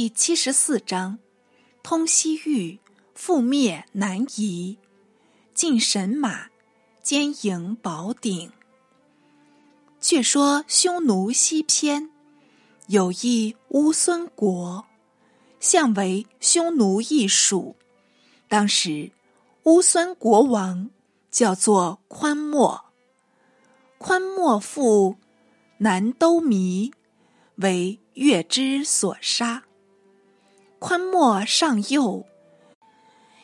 第七十四章：通西域，覆灭南夷，进神马，兼营宝鼎。却说匈奴西偏，有一乌孙国，相为匈奴一属。当时乌孙国王叫做宽莫，宽莫父南都弥，为月之所杀。宽莫上幼，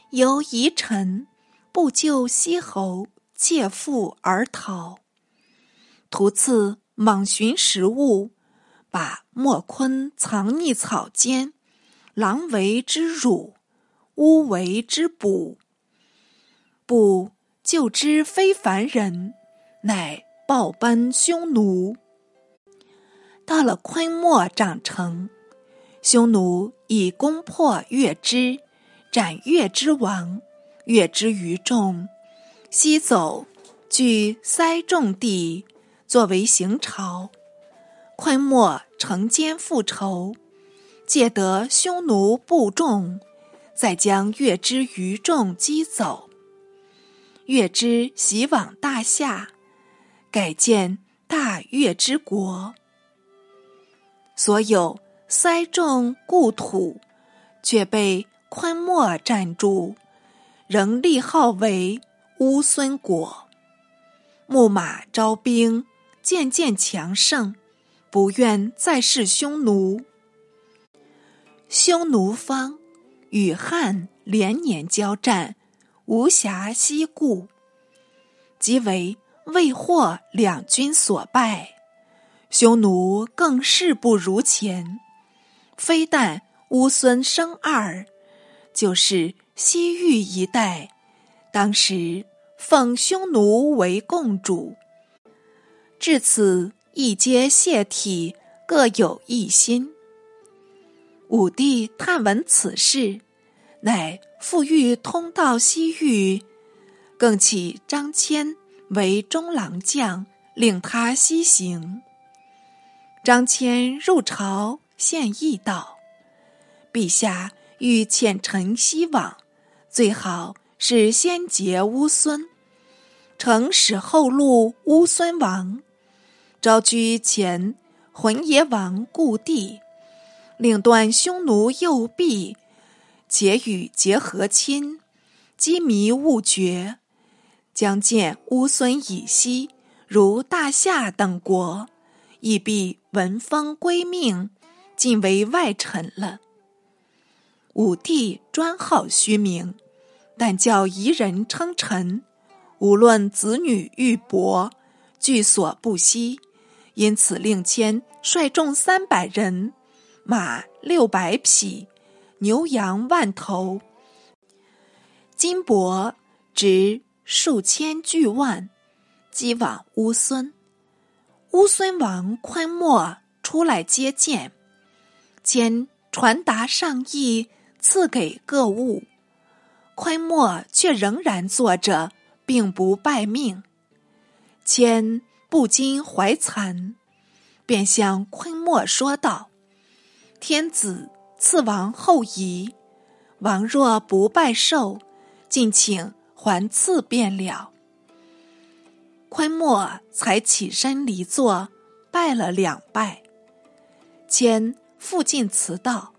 由遗臣不救西侯，借腹而逃。途次莽寻食物，把莫坤藏匿草间，狼为之辱，乌为之捕。不救之非凡人，乃报奔匈奴。到了昆莫长成，匈奴以攻破月之，斩月之王，月之余众，西走，据塞众地。作为行朝，昆莫乘奸复仇，借得匈奴部众，再将月之余众击走。月之徙往大夏，改建大月之国。所有塞众故土，却被昆莫占住，仍立号为乌孙国。木马招兵。渐渐强盛，不愿再是匈奴。匈奴方与汉连年交战，无暇西顾，即为魏霍两军所败。匈奴更势不如前，非但乌孙生二，就是西域一带，当时奉匈奴为共主。至此，一皆谢体，各有一心。武帝探闻此事，乃复欲通道西域，更起张骞为中郎将，令他西行。张骞入朝献议道：“陛下欲遣臣西往，最好是先结乌孙，乘使后路乌孙王。”昭居前浑邪王故地，令断匈奴右臂，且与结和亲，机迷勿绝，将见乌孙以西，如大夏等国，亦必闻风归命，尽为外臣了。武帝专好虚名，但叫夷人称臣，无论子女玉帛，俱所不惜。因此，令谦率众三百人，马六百匹，牛羊万头，金帛值数千巨万，击往乌孙。乌孙王昆莫出来接见，间传达上意，赐给各物。坤莫却仍然坐着，并不拜命。谦。不禁怀惭，便向昆莫说道：“天子赐王后仪，王若不拜寿，敬请还赐便了。”昆莫才起身离座，拜了两拜。谦复进辞道：“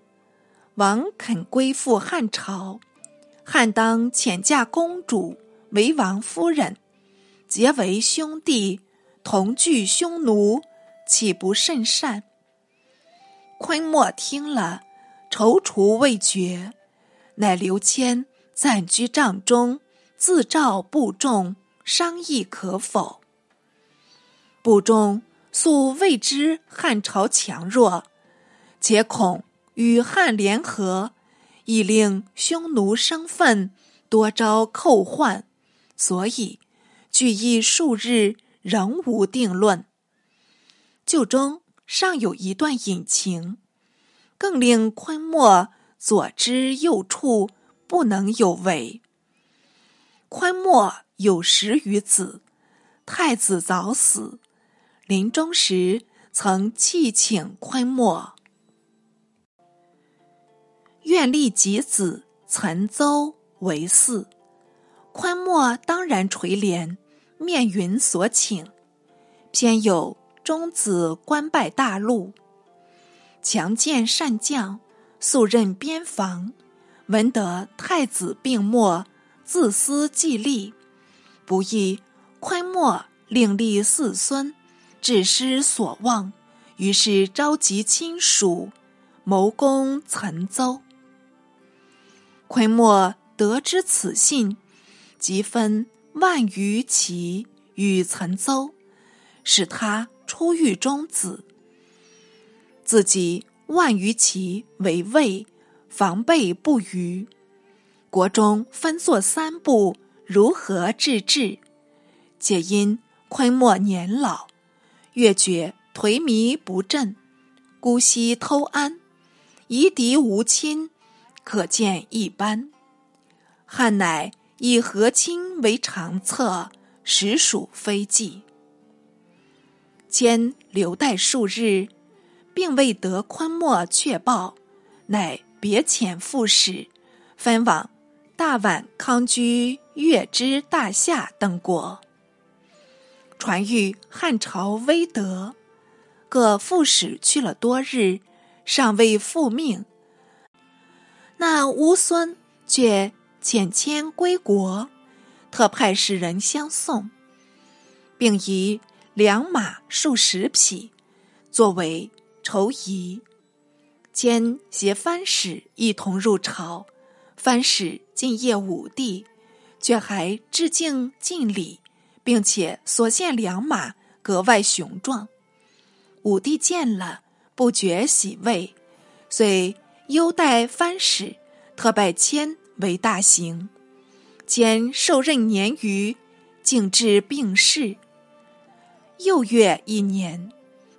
王肯归附汉朝，汉当遣嫁公主为王夫人，结为兄弟。”同惧匈奴，岂不甚善？昆莫听了，踌躇未决，乃刘谦暂居帐中，自召部众商议可否。部众素未知汉朝强弱，且恐与汉联合，已令匈奴生愤，多招寇患，所以聚议数日。仍无定论。旧中尚有一段隐情，更令昆莫左知右触，不能有违。昆莫有十余子，太子早死，临终时曾泣请昆莫。愿立己子岑邹为嗣。宽莫当然垂帘，面云所请。偏有中子官拜大陆，强健善将，素任边防。闻得太子病没，自私计利，不意宽莫另立四孙，致失所望。于是召集亲属，谋攻岑邹。昆莫得知此信，即分万余骑与岑邹，使他出狱中子。自己万余骑为卫，防备不虞。国中分作三部，如何治治？且因昆莫年老，越觉。颓靡不振，姑息偷安，夷狄无亲，可见一斑。汉乃以和亲为长策，实属非计。兼留待数日，并未得昆莫确报，乃别遣副使，分往大宛、康居、月支、大夏等国，传谕汉朝威德。各副使去了多日，尚未复命。那乌孙却遣迁归国，特派使人相送，并以良马数十匹作为酬仪。兼携藩使一同入朝，藩使进谒武帝，却还致敬尽礼，并且所献良马格外雄壮。武帝见了，不觉喜慰，遂优待藩使，特拜迁为大行。兼受任年余，竟至病逝。又月一年，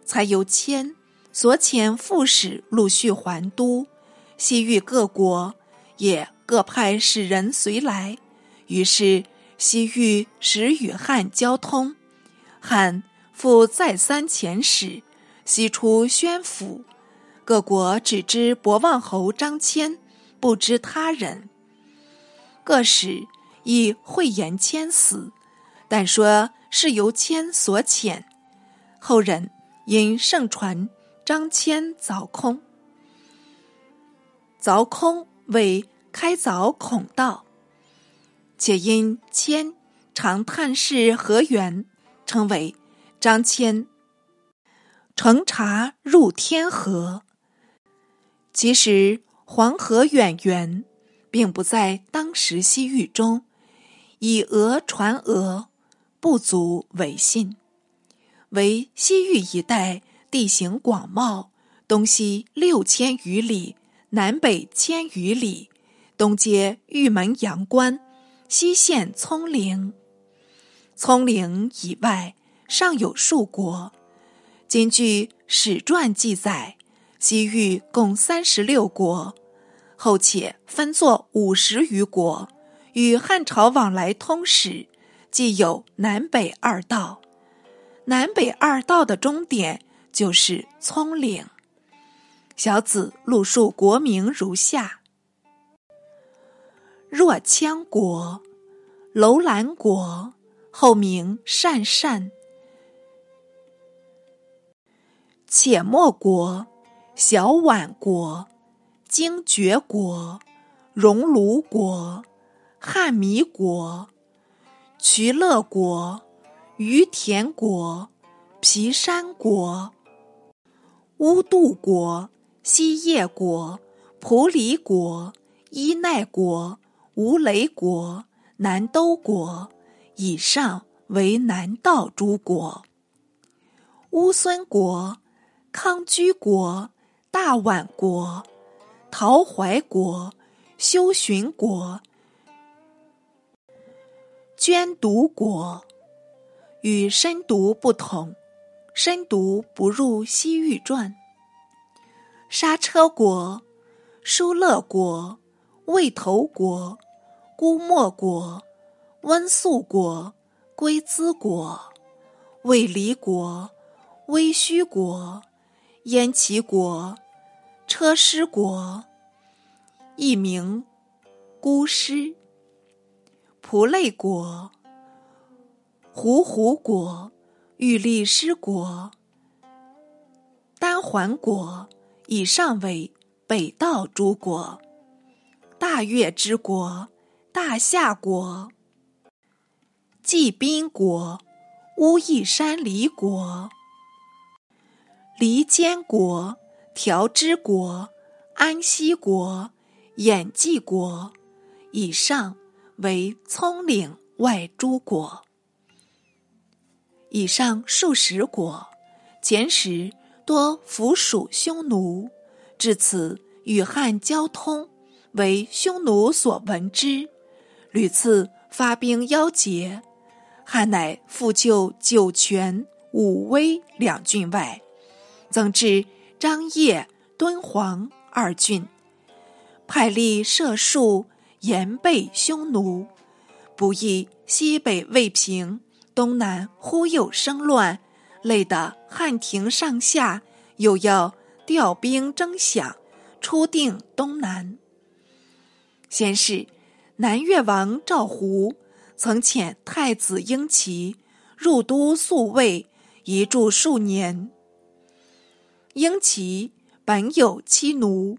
才由迁所遣副使陆续还都，西域各国也各派使人随来，于是西域始与汉交通。汉复再三遣使。西出宣府，各国只知博望侯张骞，不知他人。各使亦讳言谦死，但说是由谦所遣。后人因盛传张骞凿空，凿空为开凿孔道，且因谦常探视河源，称为张骞。乘茶入天河。其实黄河远源，并不在当时西域中，以讹传讹，不足为信。为西域一带地形广袤，东西六千余里，南北千余里，东接玉门阳关，西陷葱岭。葱岭以外，尚有数国。今据史传记载，西域共三十六国，后且分作五十余国，与汉朝往来通使，既有南北二道。南北二道的终点就是葱岭。小子录述国名如下：若羌国、楼兰国，后名鄯善。且末国、小宛国、精绝国、熔炉国、汉弥国、渠勒国、于田国、皮山国、乌度国、西叶国、蒲犁国、伊奈国、吴雷国、南都国，以上为南道诸国。乌孙国。康居国、大宛国、陶怀国、修寻国、捐毒国，与深毒不同，深毒不入西域传。刹车国、疏勒国、魏头国、姑墨国、温宿国、龟兹国、卫离国、微须国。燕齐国、车师国、一名孤师。蒲类国、胡胡国、玉立师国、丹桓国，以上为北道诸国。大越之国、大夏国、济宾国、乌邑山离国、离间国、条支国、安息国、演济国，以上为葱岭外诸国。以上数十国，前时多附属匈奴，至此与汉交通。为匈奴所闻之，屡次发兵邀劫，汉乃复救酒泉、武威两郡外，增至张掖、敦煌二郡，派力射戍严备匈奴，不意西北未平，东南忽又生乱，累得汉廷上下又要调兵征饷，初定东南。先是，南越王赵胡曾遣太子婴齐入都宿卫，一住数年。婴齐本有妻奴，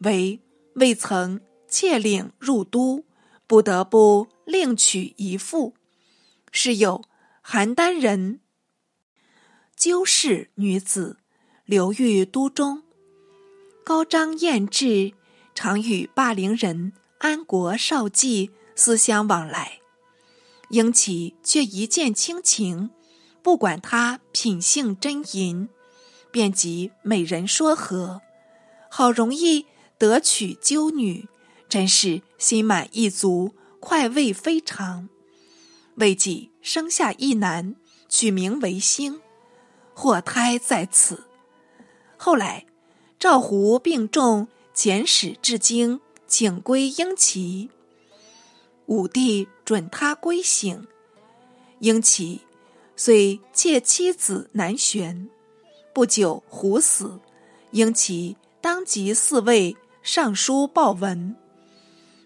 为未曾窃领入都，不得不另娶一妇。是有邯郸人鸠氏女子，留寓都中，高张艳质。常与霸陵人安国少季私相往来，英起却一见倾情，不管他品性真淫，便即美人说和，好容易得娶鸠女，真是心满意足，快慰非常。未几生下一男，取名为兴，祸胎在此。后来赵胡病重。遣使至京，请归英齐。武帝准他归省。英齐遂妾妻子南玄。不久，胡死，英齐当即四位上书报文，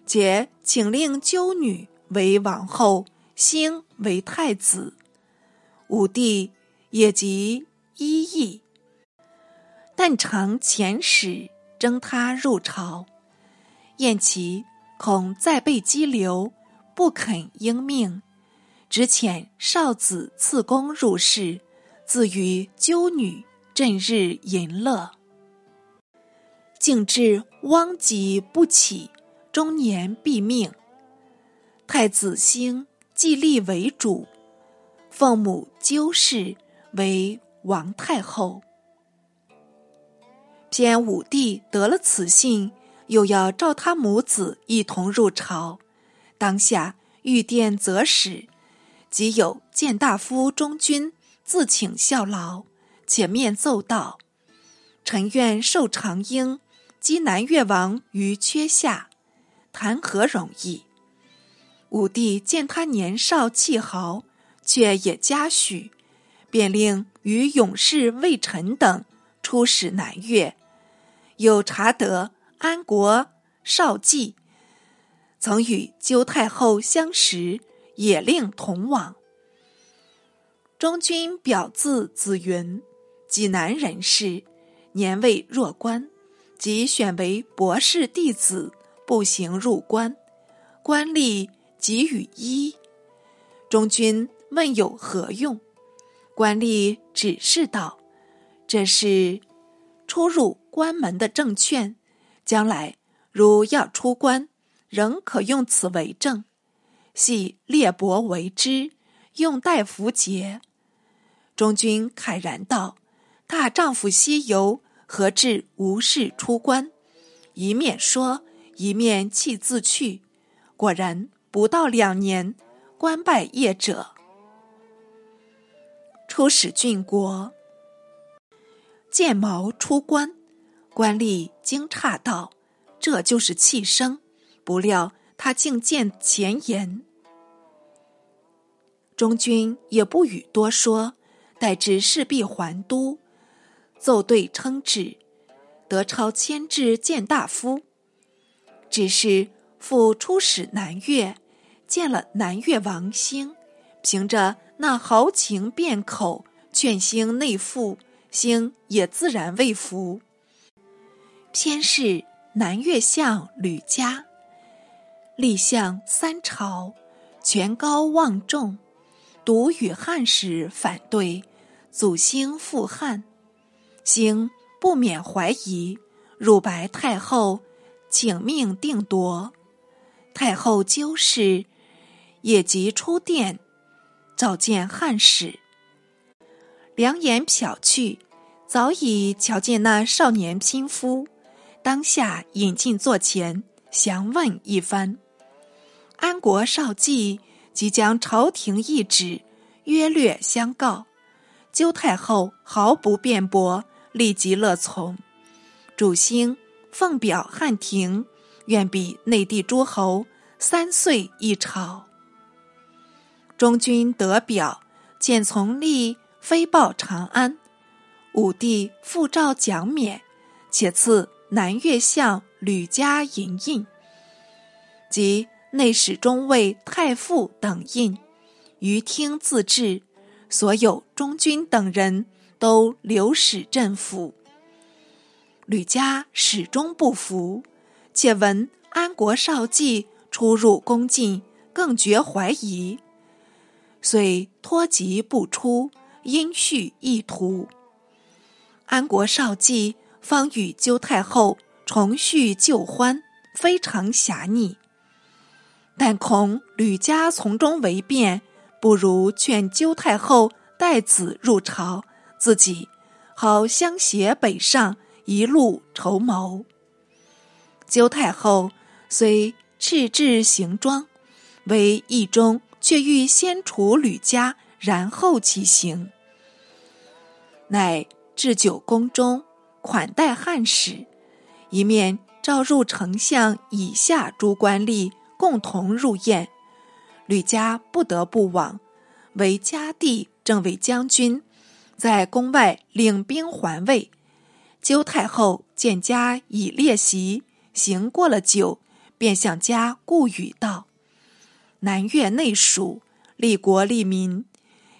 且请令鸠女为王后，兴为太子。武帝也即依议，但常遣使。征他入朝，燕齐恐再被激流，不肯应命，只遣少子次公入室，自与鸠女振日淫乐，竟至汪极不起，终年毙命。太子兴继立为主，奉母鸠氏为王太后。偏武帝得了此信，又要召他母子一同入朝，当下御殿择使，即有谏大夫中军自请效劳，且面奏道：“臣愿受长缨，击南越王于阙下，谈何容易？”武帝见他年少气豪，却也嘉许，便令与勇士魏臣等出使南越。有查得安国少季曾与鸠太后相识，也令同往。中军表字子云，济南人士，年未弱冠，即选为博士弟子，步行入关，官吏给予衣。中军问有何用，官吏指示道：“这是出入。”关门的证券，将来如要出关，仍可用此为证。系列帛为之，用带符节。中军慨然道：“大丈夫西游，何至无事出关？”一面说，一面弃自去。果然不到两年，官拜业者。出使郡国，见毛出关。官吏惊诧道：“这就是气生。”不料他竟见前言。中军也不语多说，待至事必还都，奏对称旨。德超迁至谏大夫。只是复出使南越，见了南越王兴，凭着那豪情辩口，劝兴内附，兴也自然未服。偏是南越相吕嘉，立相三朝，权高望重，独与汉使反对，祖兴复汉，兴不免怀疑，汝白太后。请命定夺，太后纠事，也即出殿，召见汉使。两眼瞟去，早已瞧见那少年匹夫，当下引进座前，详问一番。安国少季即将朝廷懿旨约略相告，纠太后毫不辩驳，立即乐从。主兴。奉表汉庭，愿比内地诸侯三岁一朝。中军得表，见从立飞报长安。武帝复诏奖勉，且赐南越相吕嘉银印，及内史中尉太傅等印，于听自治。所有中军等人都留使镇府。吕家始终不服，且闻安国少季出入宫禁，更觉怀疑，遂托疾不出，因恤意图。安国少季方与纠太后重叙旧欢，非常侠逆。但恐吕家从中为变，不如劝纠太后带子入朝，自己好相携北上。一路筹谋。纠太后虽赤制行装，为义中却欲先除吕家，然后起行。乃置九宫中款待汉使，一面召入丞相以下诸官吏共同入宴。吕家不得不往，为家弟正为将军，在宫外领兵环卫。纠太后见家已列席，行过了酒，便向家顾语道：“南越内属，利国利民，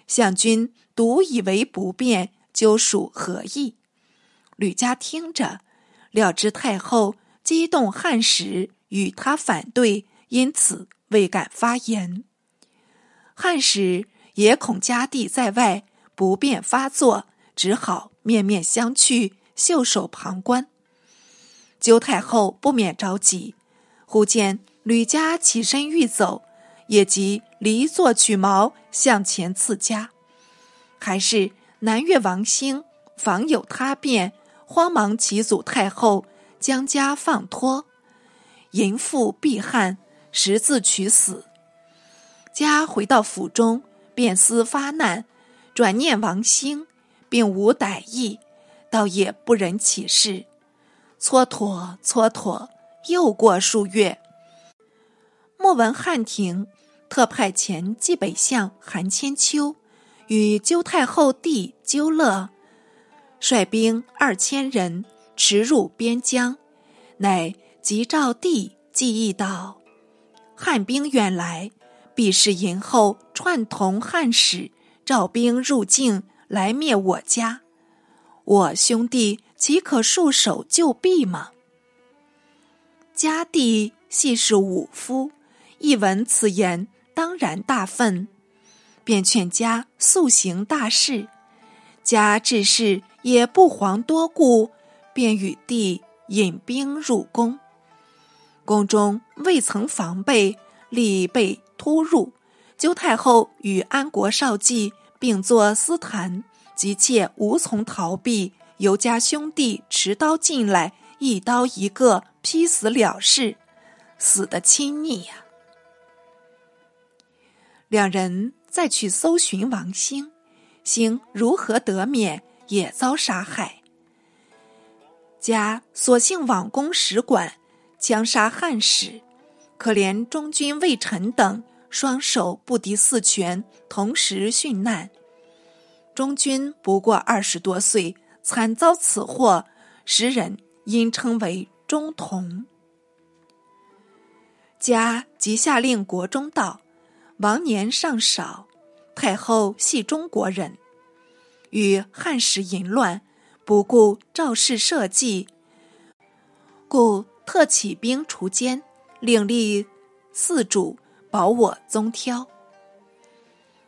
相君独以为不便，究属何意？”吕家听着，料知太后激动汉时，与他反对，因此未敢发言。汉时也恐家弟在外不便发作，只好面面相觑。袖手旁观，纠太后不免着急，忽见吕家起身欲走，也即离座取矛向前刺家。还是南越王兴防有他变，慌忙起阻太后，将家放脱，淫妇避汉，十字取死。家回到府中，便思发难，转念王兴，并无歹意。倒也不忍起事，蹉跎蹉跎，又过数月。莫闻汉庭特派前冀北相韩千秋与纠太后弟纠乐，率兵二千人驰入边疆，乃急召帝记忆道：“汉兵远来，必是银后串同汉使，召兵入境来灭我家。”我兄弟岂可束手就毙吗？家弟系是武夫，一闻此言，当然大愤，便劝家速行大事。家至是也不遑多顾，便与弟引兵入宫。宫中未曾防备，立被突入。纠太后与安国少季并坐私谈。急切无从逃避，尤家兄弟持刀进来，一刀一个劈死了事，死的亲昵呀。两人再去搜寻王兴，兴如何得免，也遭杀害。家索性往攻使馆，枪杀汉使，可怜中军魏臣等双手不敌四拳，同时殉难。中军不过二十多岁，惨遭此祸，时人因称为中童。家即下令国中道：“王年尚少，太后系中国人，与汉时淫乱，不顾赵氏社稷，故特起兵除奸，另立四主保我宗挑。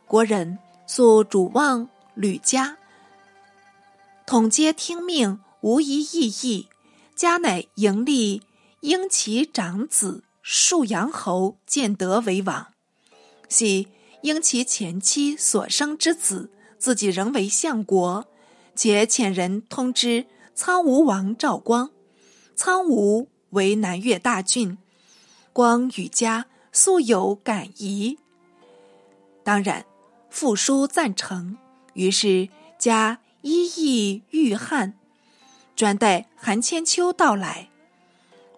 国人素主望吕家，统皆听命，无一异议。家乃迎立英其长子。”沭阳侯建德为王，系因其前妻所生之子，自己仍为相国，且遣人通知苍梧王赵光。苍梧为南越大郡，光与家素有感疑。当然，父书赞成，于是加一意御汉，专待韩千秋到来。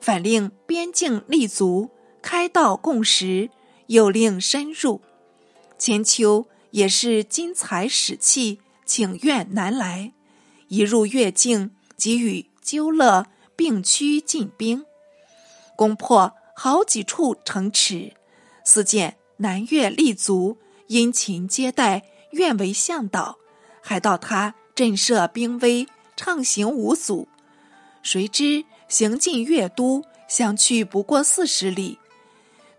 反令边境立足，开道共识，又令深入。千秋也是金财使气，请愿南来。一入越境，即与鸠勒并驱进兵，攻破好几处城池。似见南越立足，殷勤接待，愿为向导，还道他震慑兵威，畅行无阻。谁知？行进越都，相去不过四十里，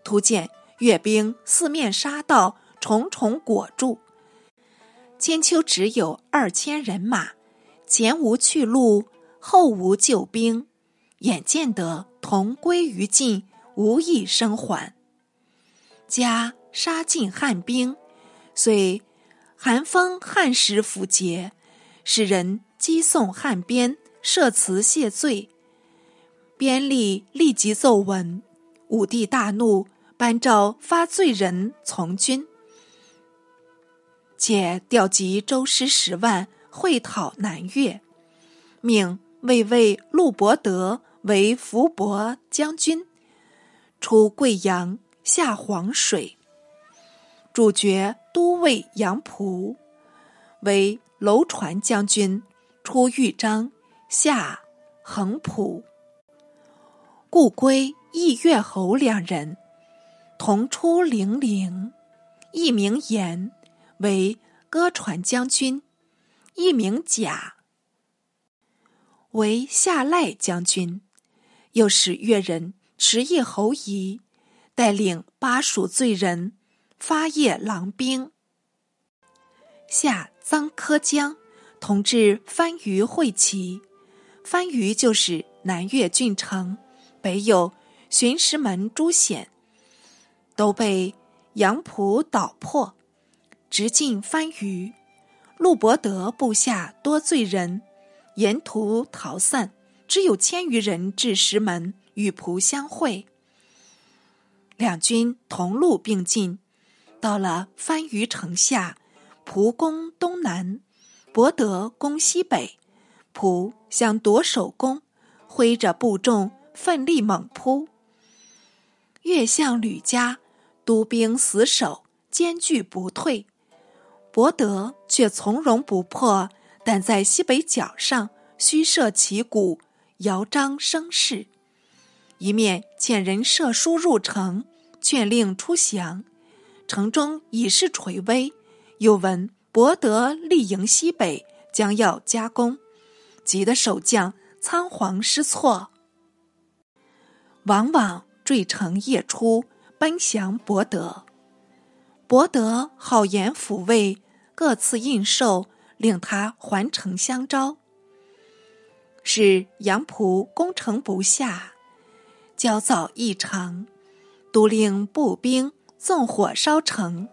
突见越兵四面杀到，重重裹住。千秋只有二千人马，前无去路，后无救兵，眼见得同归于尽，无益生还。加杀尽汉兵，遂韩风汉时符节，使人击送汉边，设辞谢罪。边吏立即奏闻，武帝大怒，颁诏发罪人从军，且调集周师十万会讨南越，命卫尉陆伯德为伏伯将军，出贵阳下黄水；主角都尉杨仆为楼船将军，出豫章下横浦。故归义越侯两人同出零陵，一名言为歌船将军，一名甲为下赖将军。又使越人持义侯仪带领巴蜀罪人发夜狼兵，下臧柯江同治番禺会齐。番禺就是南越郡城。北有巡石门朱显，都被杨浦捣破，直进番禺。陆伯德部下多罪人，沿途逃散，只有千余人至石门与蒲相会。两军同路并进，到了番禺城下，蒲攻东南，伯德攻西北，蒲想夺首功，挥着部众。奋力猛扑，越向吕家督兵死守，坚拒不退。伯德却从容不迫，但在西北角上虚设旗鼓，摇张声势。一面遣人射书入城，劝令出降。城中已是垂危，又闻伯德力营西北，将要加攻，急得守将仓皇失措。往往坠城夜出，奔降伯德。伯德好言抚慰，各赐印绶，令他还城相招。使杨仆攻城不下，焦躁异常，都令步兵纵火烧城。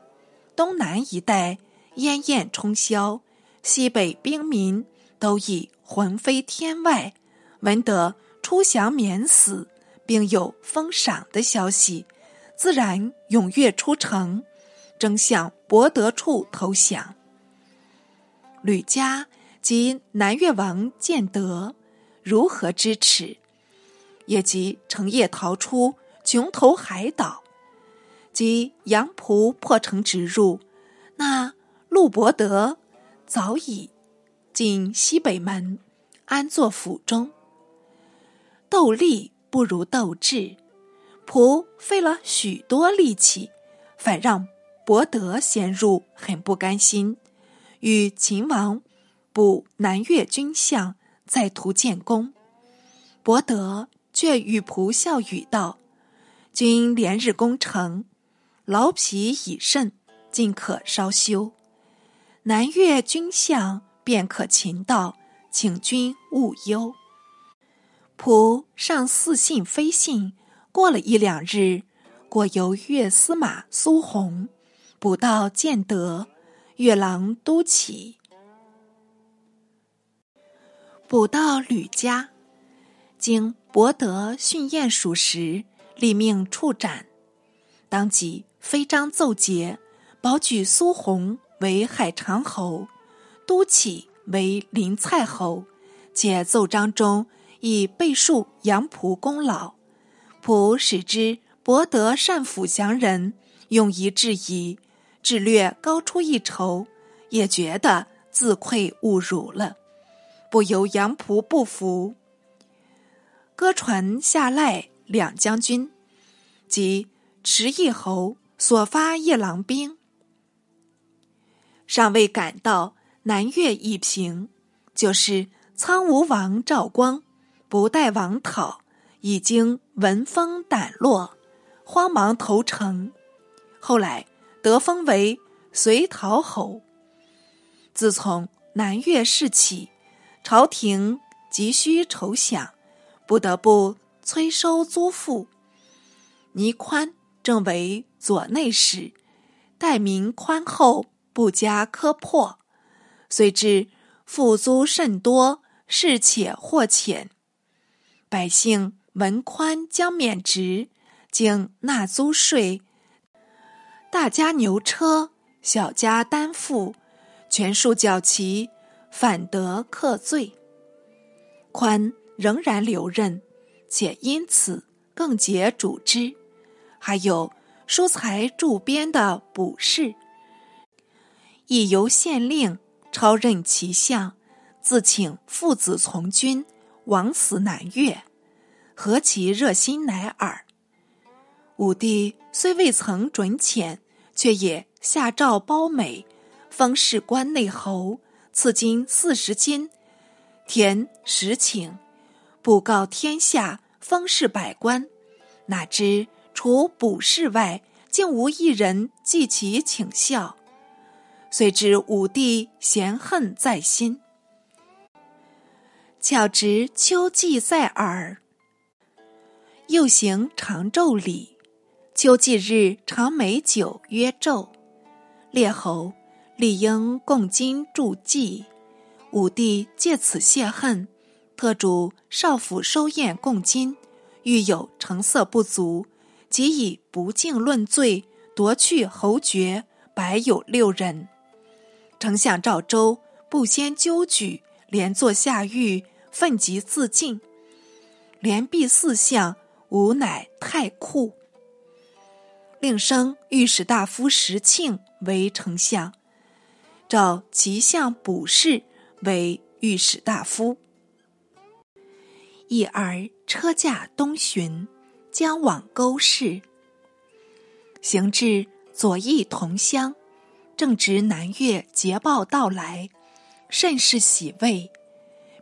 东南一带烟焰冲霄，西北兵民都已魂飞天外，闻得出降免死。并有封赏的消息，自然踊跃出城，争向博德处投降。吕家及南越王建德如何支持？也即乘夜逃出穷头海岛，及杨仆破城直入，那陆伯德早已进西北门，安坐府中。斗力。不如斗智，仆费了许多力气，反让伯德先入，很不甘心，与秦王补南越军相，在途建功。伯德却与仆笑语道：“君连日攻城，劳疲已甚，尽可稍休。南越军相便可擒到，请君勿忧。”仆上似信非信。过了一两日，过由越司马苏弘捕到建德，越郎都起，捕到吕家，经博得训验属实，立命处斩。当即飞章奏捷，保举苏弘为海长侯，都起为临蔡侯，且奏章中以背述杨仆功劳。仆使之博得善抚降人，用一质疑，只略高出一筹，也觉得自愧侮辱了，不由杨仆不服，歌传下赖两将军及池邑侯所发夜郎兵，尚未赶到南越一平，就是苍梧王赵光，不待王讨。已经闻风胆落，慌忙投诚。后来得封为隋陶侯。自从南越事起，朝廷急需筹饷，不得不催收租赋。倪宽正为左内史，待民宽厚，不加苛迫，遂至赋租甚多，事且或浅，百姓。闻宽将免职，经纳租税，大家牛车，小家担负，全数缴齐，反得克罪。宽仍然留任，且因此更结主之。还有疏财助边的补事，亦由县令超任其相，自请父子从军，往死南越。何其热心乃尔！武帝虽未曾准遣，却也下诏褒美，封事关内侯，赐金四十金，田十顷，布告天下，封事百官。哪知除卜事外，竟无一人记其请效，遂知武帝嫌恨在心。巧值秋季在耳。又行长昼礼，秋季日长美酒曰昼。列侯理应共金助祭，武帝借此泄恨，特主少府收验贡金，遇有成色不足，即以不敬论罪，夺去侯爵，百有六人。丞相赵州不先纠举，连坐下狱，愤极自尽，连毙四相。吾乃太酷，令升御史大夫石庆为丞相，召齐相卜氏为御史大夫。一儿车驾东巡，将往沟市，行至左翼同乡，正值南越捷报到来，甚是喜慰，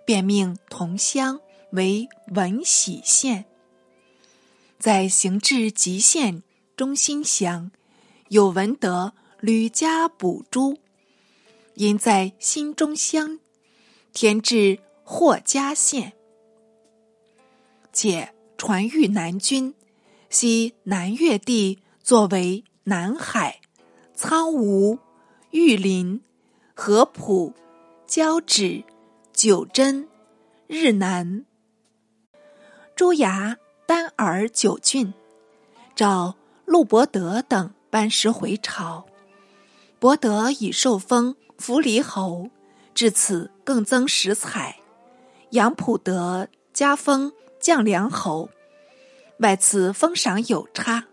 便命同乡为文喜县。在行至吉县中心乡，有闻得吕家补珠，因在新中乡填至霍家县，且传谕南军，悉南越地作为南海、苍梧、玉林、合浦、交趾、九真、日南、朱崖。丹尔九郡，召陆伯德等班师回朝。伯德已受封扶黎侯，至此更增食彩。杨普德加封将梁侯，外赐封赏有差，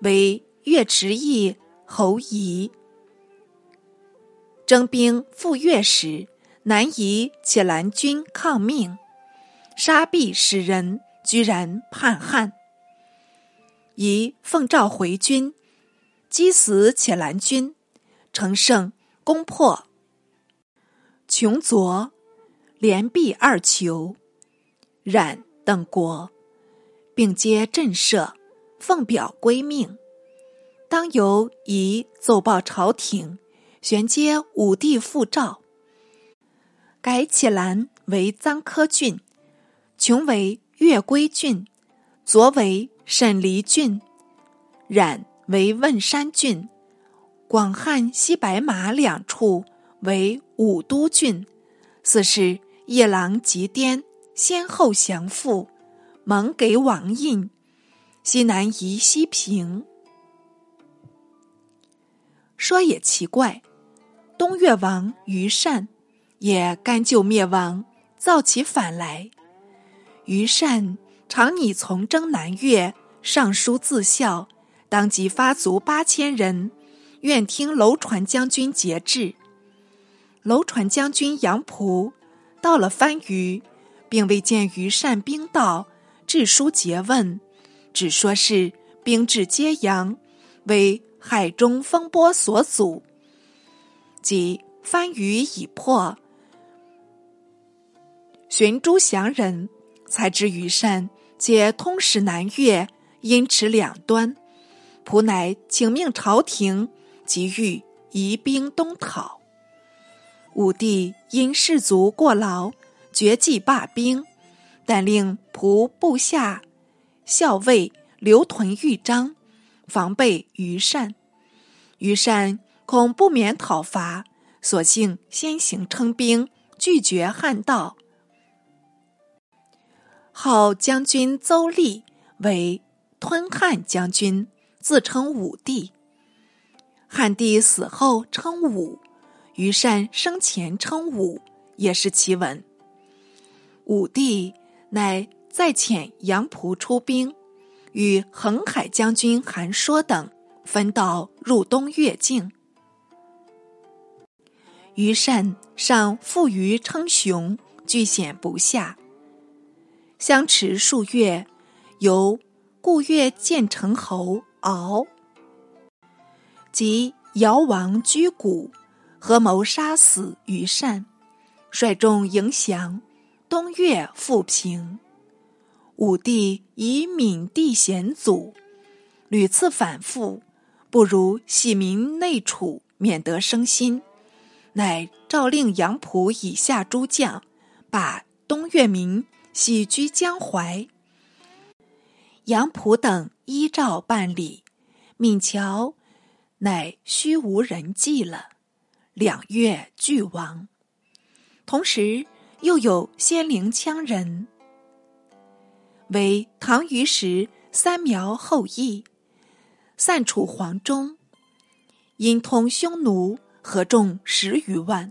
为岳池邑侯仪。征兵赴越时，南夷且兰军抗命，杀毙使人。居然叛汉，以奉诏回军，击死且兰军，乘胜攻破。琼左、连璧二酋、冉等国，并皆震慑，奉表归命。当由以奏报朝廷，旋接武帝复诏，改且兰为臧科郡，琼为越归郡，左为沈黎郡，冉为汶山郡，广汉西白马两处为武都郡。四是夜郎吉颠先后降附，蒙给王印，西南夷西平。说也奇怪，东越王于善也甘就灭亡，造起反来。于善常拟从征南越，上书自效，当即发卒八千人，愿听楼船将军节制。楼船将军杨仆到了番禺，并未见于善兵到，致书诘问，只说是兵至揭阳，为。海中风波所阻，即番禺已破，寻诸降人，才知于善皆通使南越，因持两端，仆乃请命朝廷即欲移兵东讨。武帝因士卒过劳，决计罢兵，但令仆部下校尉留屯豫章。防备于善，于善恐不免讨伐，索性先行称兵，拒绝汉道。号将军邹立为吞汉将军，自称武帝。汉帝死后称武，于善生前称武，也是奇闻。武帝乃再遣杨仆出兵。与横海将军韩说等分道入东越境，于善上负隅称雄，据险不下。相持数月，由故越建成侯敖及尧王居谷合谋杀死于善，率众迎降，东越复平。武帝以闽地险阻，屡次反复，不如喜民内处，免得生心，乃诏令杨仆以下诸将，把东越民徙居江淮。杨仆等依诏办理，闽桥乃虚无人迹了，两越俱亡。同时，又有仙灵羌人。为唐虞时三苗后裔，散处黄中，因通匈奴，合众十余万，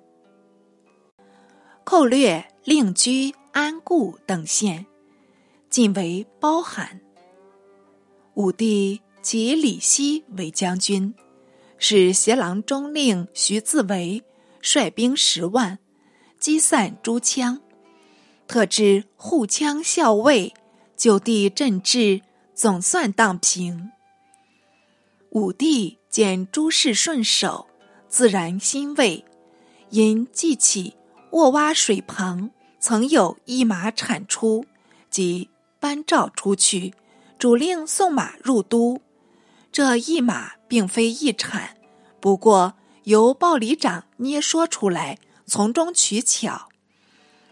寇掠令居、安固等县，尽为包含。武帝即李希为将军，使协郎中令徐自为率兵十万，击散诸羌，特制护羌校尉。就地镇治，总算荡平。武帝见诸事顺手，自然欣慰。因记起沃洼水旁曾有一马产出，即颁诏出去，主令送马入都。这一马并非一产，不过由鲍里长捏说出来，从中取巧。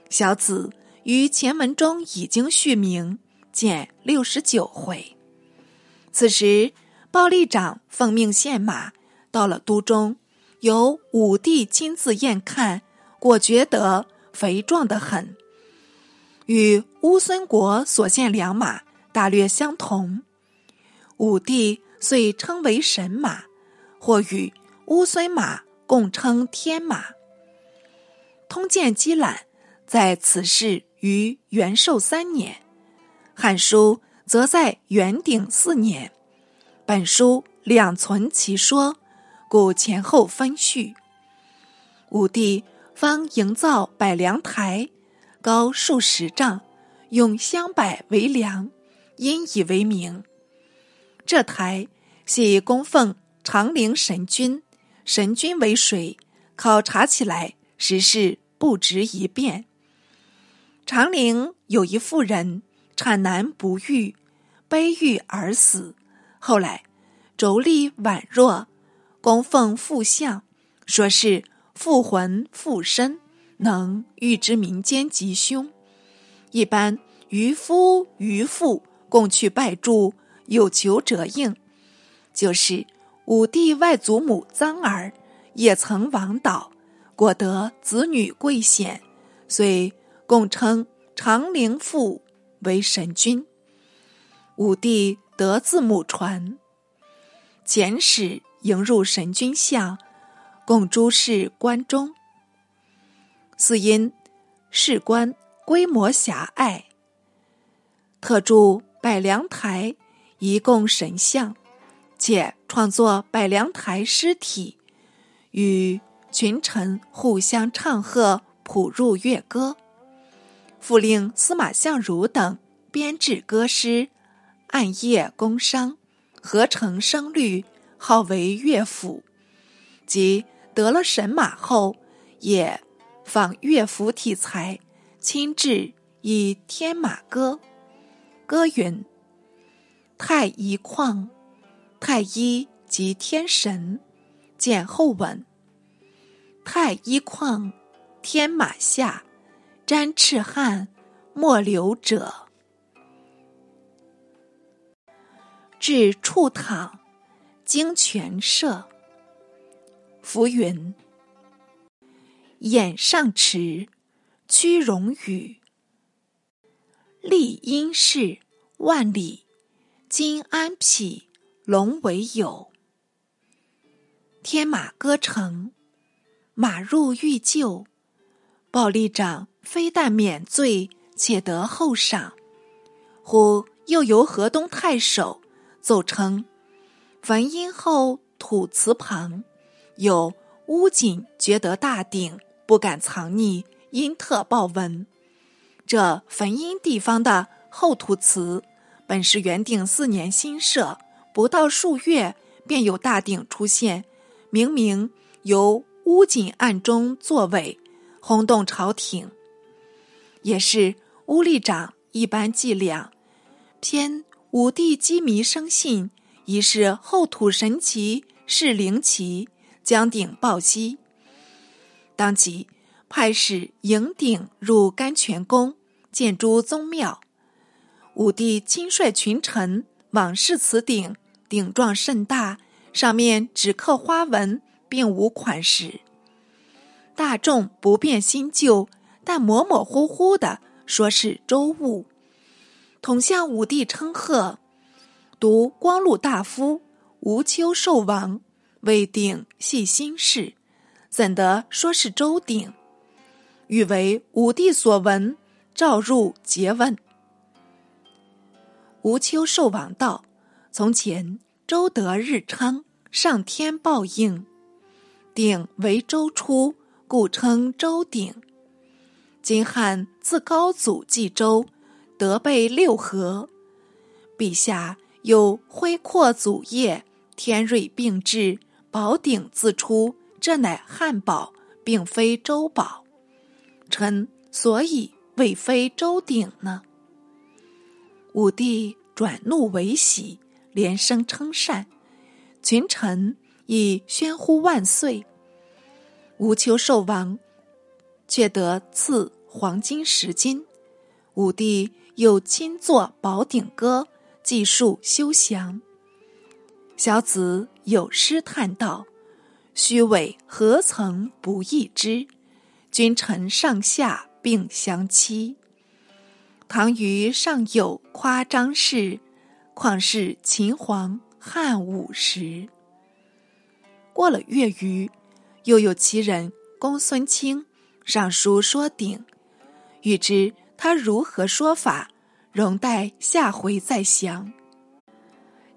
小子于前文中已经续明。见六十九回。此时，鲍立长奉命献马到了都中，由武帝亲自验看，果觉得肥壮得很，与乌孙国所献良马大略相同。武帝遂称为神马，或与乌孙马共称天马。通鉴积览，在此事于元寿三年。《汉书》则在元鼎四年，本书两存其说，故前后分序。武帝方营造百梁台，高数十丈，用香柏为梁，因以为名。这台系供奉长陵神君，神君为谁？考察起来实是不值一辩。长陵有一妇人，产难不育，悲郁而死。后来妯娌宛若，供奉父像，说是复魂附身，能预知民间吉凶。一般渔夫渔妇共去拜祝，有求者应。就是武帝外祖母臧儿也曾亡倒，果得子女贵显，遂。共称长陵父为神君。武帝得字母传，遣使迎入神君像，供诸事关中。似因事关规模狭隘，特筑百梁台以供神像，且创作百梁台诗体，与群臣互相唱和，谱入乐歌。复令司马相如等编制歌诗，暗夜宫商，合成声律，号为乐府。即得了神马后，也仿乐府题材，亲制以天马歌。歌云：“太一旷，太一即天神。”见后文：“太一旷，天马下。”沾赤汗，莫流者。至处躺，经泉射。浮云。眼上池，屈荣宇。立阴室，万里。今安匹，龙为友。天马歌成，马入欲救。暴力长。非但免罪，且得厚赏。忽又由河东太守奏称：焚阴后土祠旁有乌锦，觉得大鼎，不敢藏匿，因特报闻。这焚阴地方的后土祠，本是元鼎四年新设，不到数月便有大鼎出现，明明由巫锦暗中作伪，轰动朝廷。也是乌力长一般伎俩，偏武帝机迷生信，疑是后土神奇是灵奇，将鼎抱息。当即派使迎鼎入甘泉宫，建诸宗庙。武帝亲率群臣往视此鼎，鼎状甚大，上面只刻花纹，并无款识。大众不便新旧。但模模糊糊的说是周物，统向武帝称贺。读光禄大夫吴丘寿王为鼎系心事，怎得说是周鼎？欲为武帝所闻，召入诘问。吴丘寿王道：从前周德日称上天报应，鼎为周出，故称周鼎。今汉自高祖继周，德备六合。陛下有恢阔祖业，天瑞并至，宝鼎自出，这乃汉宝，并非周宝。臣所以未非周鼎呢？武帝转怒为喜，连声称善，群臣亦宣呼万岁。吴丘寿王。却得赐黄金十斤，武帝又亲作宝鼎歌，记述修祥。小子有诗叹道：“虚伪何曾不义之？君臣上下并相欺。唐虞尚有夸张事，况是秦皇汉武时？”过了月余，又有其人公孙卿。上书说鼎，欲知他如何说法，容待下回再详。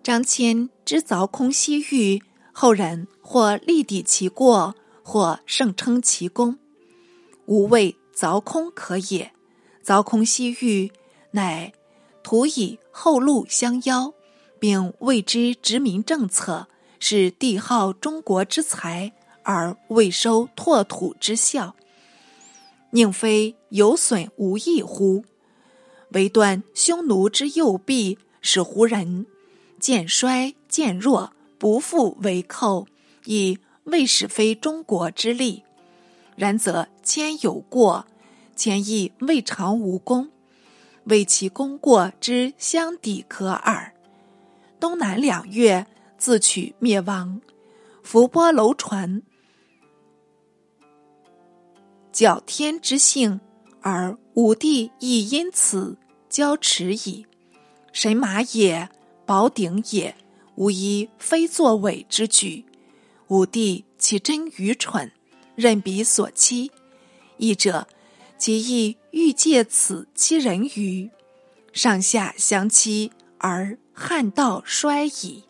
张骞之凿空西域，后人或力抵其过，或盛称其功，无谓凿空可也。凿空西域，乃徒以后路相邀，并谓之殖民政策是帝号中国之才而未收拓土之效，宁非有损无益乎？唯断匈奴之右臂，使胡人渐衰渐弱，不复为寇，以未使非中国之力。然则谦有过，谦亦未尝无功，为其功过之相抵可耳。东南两越自取灭亡，伏波楼船，矫天之性，而武帝亦因此骄耻矣。神马也，宝鼎也，无一非作伪之举。武帝岂真愚蠢？任彼所欺，义者其亦欲借此欺人于上下相欺，而汉道衰矣。